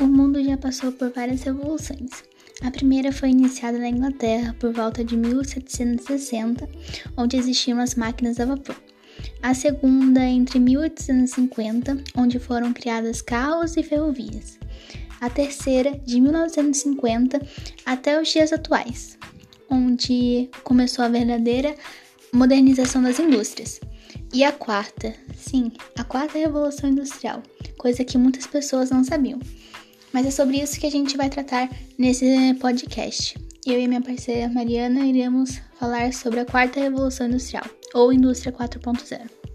O mundo já passou por várias revoluções. A primeira foi iniciada na Inglaterra por volta de 1760, onde existiam as máquinas a vapor. A segunda entre 1850, onde foram criadas carros e ferrovias. A terceira, de 1950 até os dias atuais, onde começou a verdadeira modernização das indústrias. E a quarta, sim, a quarta revolução industrial, coisa que muitas pessoas não sabiam. Mas é sobre isso que a gente vai tratar nesse podcast. Eu e minha parceira Mariana iremos falar sobre a quarta revolução industrial, ou indústria 4.0.